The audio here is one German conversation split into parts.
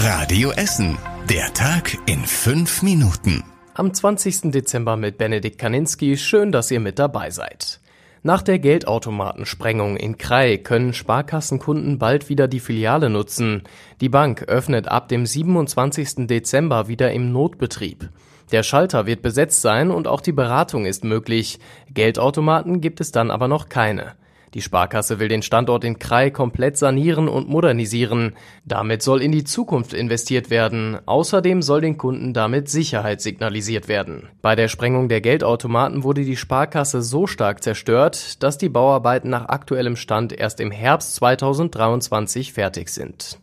Radio Essen. Der Tag in fünf Minuten. Am 20. Dezember mit Benedikt Kaninski. Schön, dass ihr mit dabei seid. Nach der Geldautomatensprengung in Krai können Sparkassenkunden bald wieder die Filiale nutzen. Die Bank öffnet ab dem 27. Dezember wieder im Notbetrieb. Der Schalter wird besetzt sein und auch die Beratung ist möglich. Geldautomaten gibt es dann aber noch keine. Die Sparkasse will den Standort in Krai komplett sanieren und modernisieren. Damit soll in die Zukunft investiert werden. Außerdem soll den Kunden damit Sicherheit signalisiert werden. Bei der Sprengung der Geldautomaten wurde die Sparkasse so stark zerstört, dass die Bauarbeiten nach aktuellem Stand erst im Herbst 2023 fertig sind.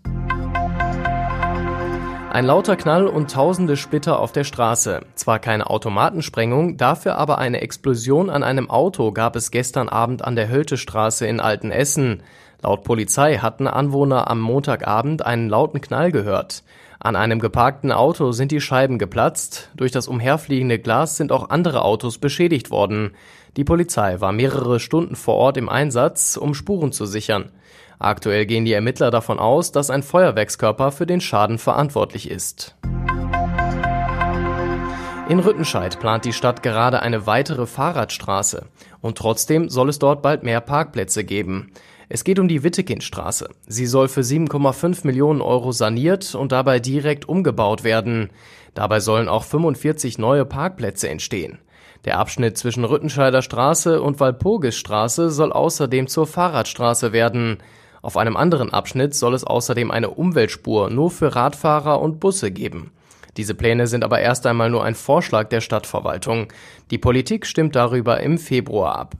Ein lauter Knall und tausende Splitter auf der Straße. Zwar keine Automatensprengung, dafür aber eine Explosion an einem Auto gab es gestern Abend an der Höltestraße in Altenessen. Laut Polizei hatten Anwohner am Montagabend einen lauten Knall gehört. An einem geparkten Auto sind die Scheiben geplatzt, durch das umherfliegende Glas sind auch andere Autos beschädigt worden. Die Polizei war mehrere Stunden vor Ort im Einsatz, um Spuren zu sichern. Aktuell gehen die Ermittler davon aus, dass ein Feuerwerkskörper für den Schaden verantwortlich ist. In Rüttenscheid plant die Stadt gerade eine weitere Fahrradstraße. Und trotzdem soll es dort bald mehr Parkplätze geben. Es geht um die Wittekindstraße. Sie soll für 7,5 Millionen Euro saniert und dabei direkt umgebaut werden. Dabei sollen auch 45 neue Parkplätze entstehen. Der Abschnitt zwischen Rüttenscheider Straße und Walpurgisstraße soll außerdem zur Fahrradstraße werden. Auf einem anderen Abschnitt soll es außerdem eine Umweltspur nur für Radfahrer und Busse geben. Diese Pläne sind aber erst einmal nur ein Vorschlag der Stadtverwaltung. Die Politik stimmt darüber im Februar ab.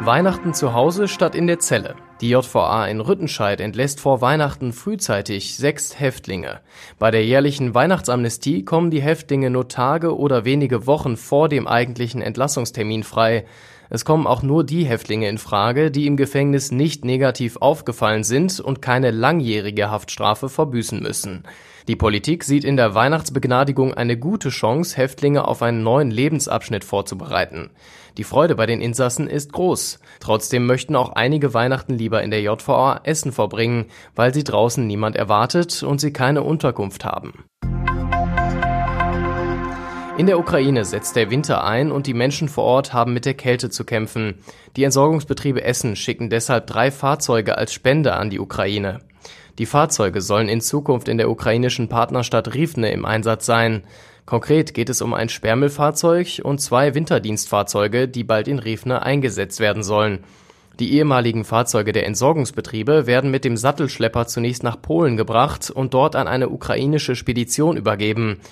Weihnachten zu Hause statt in der Zelle. Die JVA in Rüttenscheid entlässt vor Weihnachten frühzeitig sechs Häftlinge. Bei der jährlichen Weihnachtsamnestie kommen die Häftlinge nur Tage oder wenige Wochen vor dem eigentlichen Entlassungstermin frei. Es kommen auch nur die Häftlinge in Frage, die im Gefängnis nicht negativ aufgefallen sind und keine langjährige Haftstrafe verbüßen müssen. Die Politik sieht in der Weihnachtsbegnadigung eine gute Chance, Häftlinge auf einen neuen Lebensabschnitt vorzubereiten. Die Freude bei den Insassen ist groß. Trotzdem möchten auch einige Weihnachten lieber in der JVA Essen verbringen, weil sie draußen niemand erwartet und sie keine Unterkunft haben. In der Ukraine setzt der Winter ein und die Menschen vor Ort haben mit der Kälte zu kämpfen. Die Entsorgungsbetriebe Essen schicken deshalb drei Fahrzeuge als Spende an die Ukraine. Die Fahrzeuge sollen in Zukunft in der ukrainischen Partnerstadt Rivne im Einsatz sein. Konkret geht es um ein Sperrmüllfahrzeug und zwei Winterdienstfahrzeuge, die bald in Rivne eingesetzt werden sollen. Die ehemaligen Fahrzeuge der Entsorgungsbetriebe werden mit dem Sattelschlepper zunächst nach Polen gebracht und dort an eine ukrainische Spedition übergeben.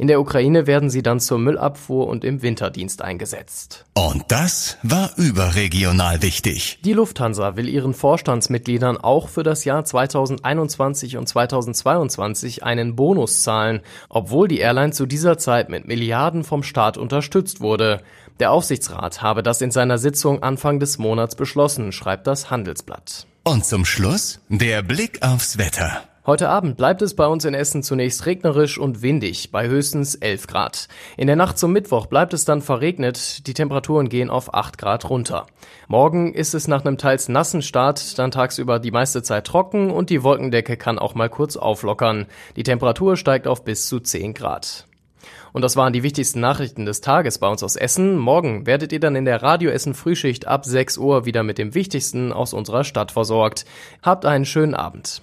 In der Ukraine werden sie dann zur Müllabfuhr und im Winterdienst eingesetzt. Und das war überregional wichtig. Die Lufthansa will ihren Vorstandsmitgliedern auch für das Jahr 2021 und 2022 einen Bonus zahlen, obwohl die Airline zu dieser Zeit mit Milliarden vom Staat unterstützt wurde. Der Aufsichtsrat habe das in seiner Sitzung Anfang des Monats beschlossen, schreibt das Handelsblatt. Und zum Schluss der Blick aufs Wetter. Heute Abend bleibt es bei uns in Essen zunächst regnerisch und windig bei höchstens 11 Grad. In der Nacht zum Mittwoch bleibt es dann verregnet, die Temperaturen gehen auf 8 Grad runter. Morgen ist es nach einem teils nassen Start dann tagsüber die meiste Zeit trocken und die Wolkendecke kann auch mal kurz auflockern. Die Temperatur steigt auf bis zu 10 Grad. Und das waren die wichtigsten Nachrichten des Tages bei uns aus Essen. Morgen werdet ihr dann in der Radio Essen Frühschicht ab 6 Uhr wieder mit dem Wichtigsten aus unserer Stadt versorgt. Habt einen schönen Abend.